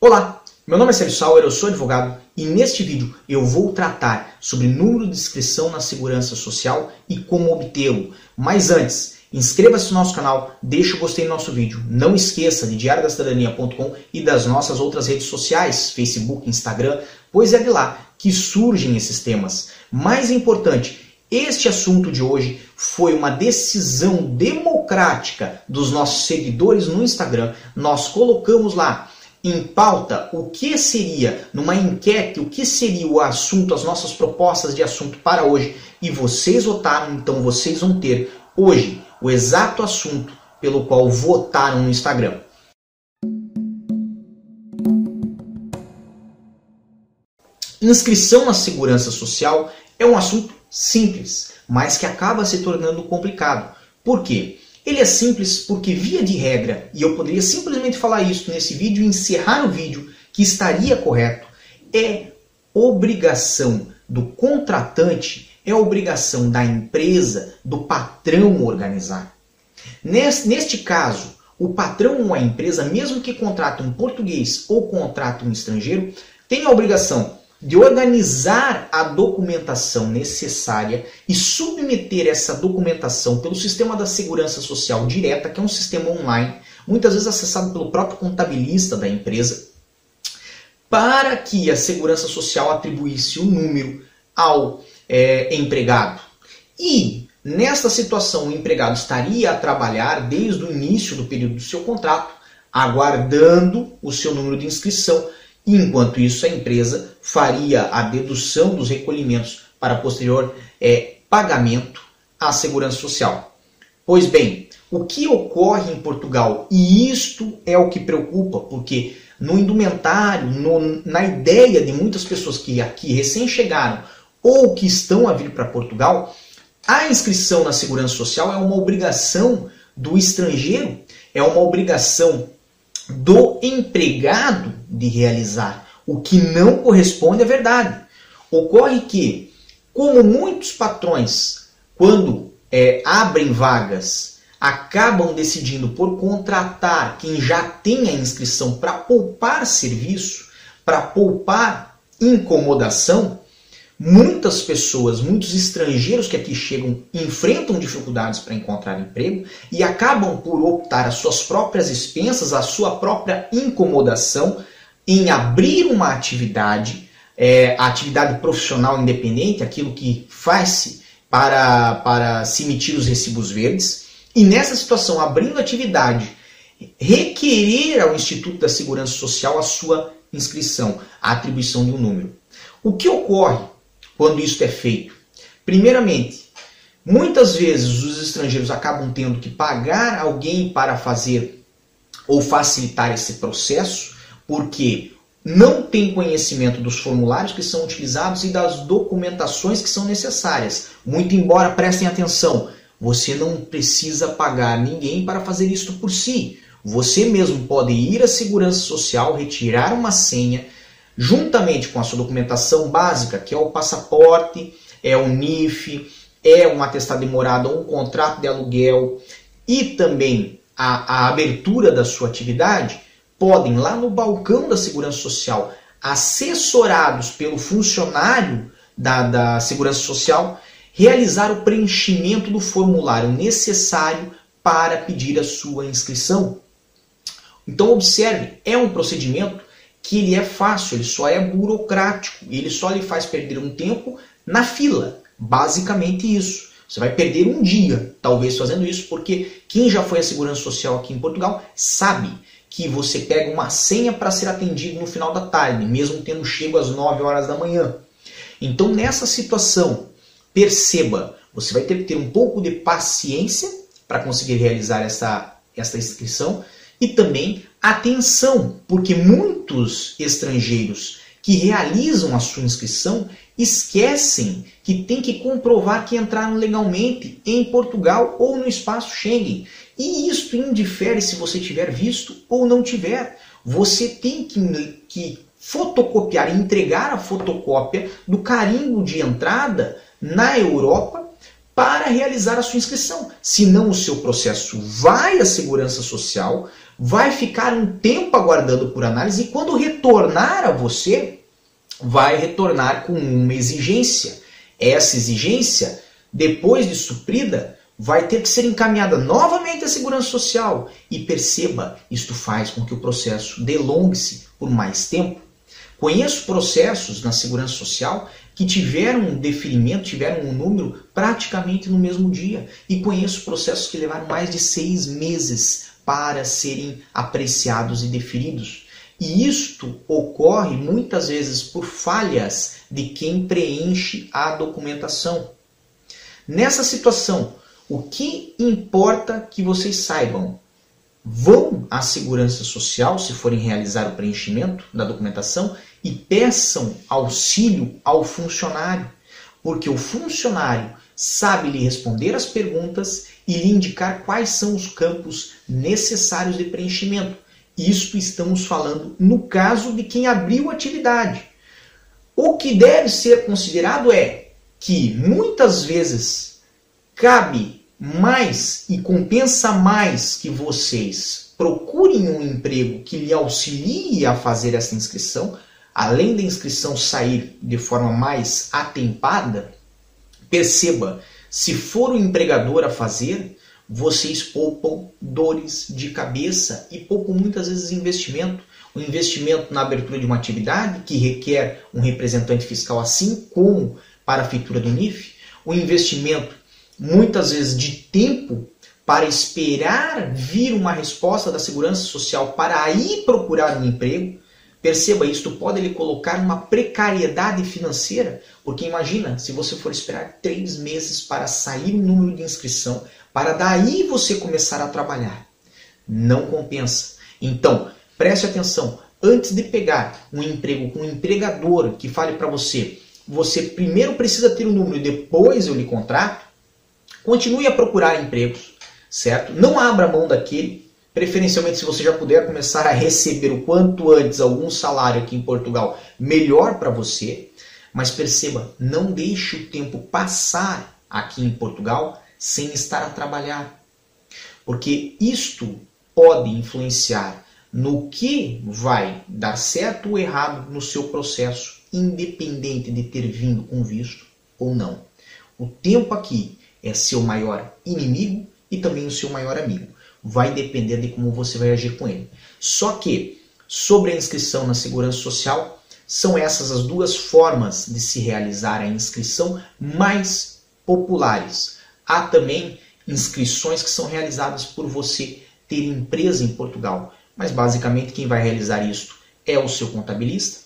Olá, meu nome é Sérgio Sauer, eu sou advogado e neste vídeo eu vou tratar sobre número de inscrição na Segurança Social e como obtê-lo. Mas antes, inscreva-se no nosso canal, deixe o gostei no nosso vídeo. Não esqueça de diariodacidadania.com e das nossas outras redes sociais, Facebook, Instagram, pois é de lá que surgem esses temas. Mais importante, este assunto de hoje foi uma decisão democrática dos nossos seguidores no Instagram. Nós colocamos lá em pauta o que seria, numa enquete, o que seria o assunto, as nossas propostas de assunto para hoje. E vocês votaram, então vocês vão ter hoje o exato assunto pelo qual votaram no Instagram. Inscrição na segurança social é um assunto simples, mas que acaba se tornando complicado. Por quê? Ele é simples porque, via de regra, e eu poderia simplesmente falar isso nesse vídeo e encerrar o vídeo, que estaria correto, é obrigação do contratante, é obrigação da empresa, do patrão organizar. Neste caso, o patrão ou a empresa, mesmo que contrate um português ou contrate um estrangeiro, tem a obrigação de organizar a documentação necessária e submeter essa documentação pelo sistema da segurança social direta, que é um sistema online, muitas vezes acessado pelo próprio contabilista da empresa, para que a segurança social atribuísse o número ao é, empregado. E nesta situação, o empregado estaria a trabalhar desde o início do período do seu contrato, aguardando o seu número de inscrição Enquanto isso, a empresa faria a dedução dos recolhimentos para posterior é, pagamento à segurança social. Pois bem, o que ocorre em Portugal, e isto é o que preocupa, porque no indumentário, no, na ideia de muitas pessoas que aqui recém chegaram ou que estão a vir para Portugal, a inscrição na segurança social é uma obrigação do estrangeiro, é uma obrigação do empregado de realizar, o que não corresponde à verdade. Ocorre que, como muitos patrões, quando é, abrem vagas, acabam decidindo por contratar quem já tem a inscrição para poupar serviço, para poupar incomodação, Muitas pessoas, muitos estrangeiros que aqui chegam, enfrentam dificuldades para encontrar emprego e acabam por optar as suas próprias expensas, a sua própria incomodação em abrir uma atividade, é, a atividade profissional independente, aquilo que faz-se para, para se emitir os recibos verdes, e nessa situação, abrindo atividade, requerer ao Instituto da Segurança Social a sua inscrição, a atribuição de um número. O que ocorre quando isso é feito? Primeiramente, muitas vezes os estrangeiros acabam tendo que pagar alguém para fazer ou facilitar esse processo, porque não tem conhecimento dos formulários que são utilizados e das documentações que são necessárias. Muito embora prestem atenção, você não precisa pagar ninguém para fazer isto por si. Você mesmo pode ir à segurança social, retirar uma senha, juntamente com a sua documentação básica, que é o passaporte, é o NIF, é um atestado de morada ou um contrato de aluguel e também a, a abertura da sua atividade, podem lá no balcão da Segurança Social, assessorados pelo funcionário da, da Segurança Social, realizar o preenchimento do formulário necessário para pedir a sua inscrição. Então observe, é um procedimento que ele é fácil, ele só é burocrático, ele só lhe faz perder um tempo na fila. Basicamente isso. Você vai perder um dia, talvez, fazendo isso, porque quem já foi à Segurança Social aqui em Portugal sabe que você pega uma senha para ser atendido no final da tarde, mesmo tendo chego às 9 horas da manhã. Então, nessa situação, perceba, você vai ter que ter um pouco de paciência para conseguir realizar essa, essa inscrição e também atenção, porque muitos estrangeiros que realizam a sua inscrição esquecem que tem que comprovar que entraram legalmente em Portugal ou no espaço Schengen. E isso indifere se você tiver visto ou não tiver. Você tem que, que fotocopiar e entregar a fotocópia do carimbo de entrada na Europa para realizar a sua inscrição. Senão o seu processo vai à segurança social, vai ficar um tempo aguardando por análise e quando retornar a você, vai retornar com uma exigência. Essa exigência, depois de suprida, vai ter que ser encaminhada novamente à segurança social. E perceba, isto faz com que o processo delongue-se por mais tempo. Conheço processos na segurança social que tiveram um deferimento, tiveram um número praticamente no mesmo dia. E conheço processos que levaram mais de seis meses para serem apreciados e deferidos. E isto ocorre muitas vezes por falhas de quem preenche a documentação. Nessa situação, o que importa que vocês saibam? Vão à segurança social se forem realizar o preenchimento da documentação e peçam auxílio ao funcionário, porque o funcionário sabe lhe responder as perguntas e lhe indicar quais são os campos necessários de preenchimento. Isto estamos falando no caso de quem abriu atividade. O que deve ser considerado é que muitas vezes cabe mais e compensa mais que vocês procurem um emprego que lhe auxilie a fazer essa inscrição além da inscrição sair de forma mais atempada, perceba, se for o empregador a fazer, vocês poupam dores de cabeça e poupam muitas vezes investimento. O investimento na abertura de uma atividade que requer um representante fiscal, assim como para a feitura do NIF, o investimento muitas vezes de tempo para esperar vir uma resposta da segurança social para aí procurar um emprego, Perceba, isto pode lhe colocar numa precariedade financeira, porque imagina se você for esperar três meses para sair o número de inscrição, para daí você começar a trabalhar. Não compensa. Então, preste atenção, antes de pegar um emprego com um empregador que fale para você, você primeiro precisa ter o um número, depois eu lhe contrato, continue a procurar empregos, certo? Não abra mão daquele Preferencialmente, se você já puder começar a receber o quanto antes algum salário aqui em Portugal, melhor para você. Mas perceba, não deixe o tempo passar aqui em Portugal sem estar a trabalhar. Porque isto pode influenciar no que vai dar certo ou errado no seu processo, independente de ter vindo com visto ou não. O tempo aqui é seu maior inimigo e também o seu maior amigo vai depender de como você vai agir com ele. Só que, sobre a inscrição na Segurança Social, são essas as duas formas de se realizar a inscrição mais populares. Há também inscrições que são realizadas por você ter empresa em Portugal, mas basicamente quem vai realizar isso é o seu contabilista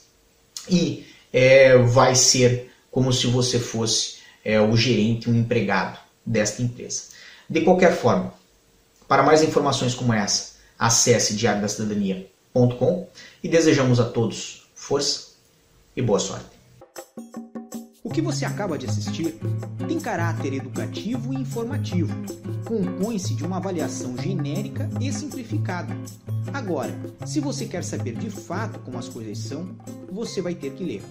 e é, vai ser como se você fosse é, o gerente, um empregado desta empresa. De qualquer forma, para mais informações como essa, acesse diariodacidadania.com e desejamos a todos força e boa sorte. O que você acaba de assistir tem caráter educativo e informativo. Compõe-se de uma avaliação genérica e simplificada. Agora, se você quer saber de fato como as coisas são, você vai ter que ler.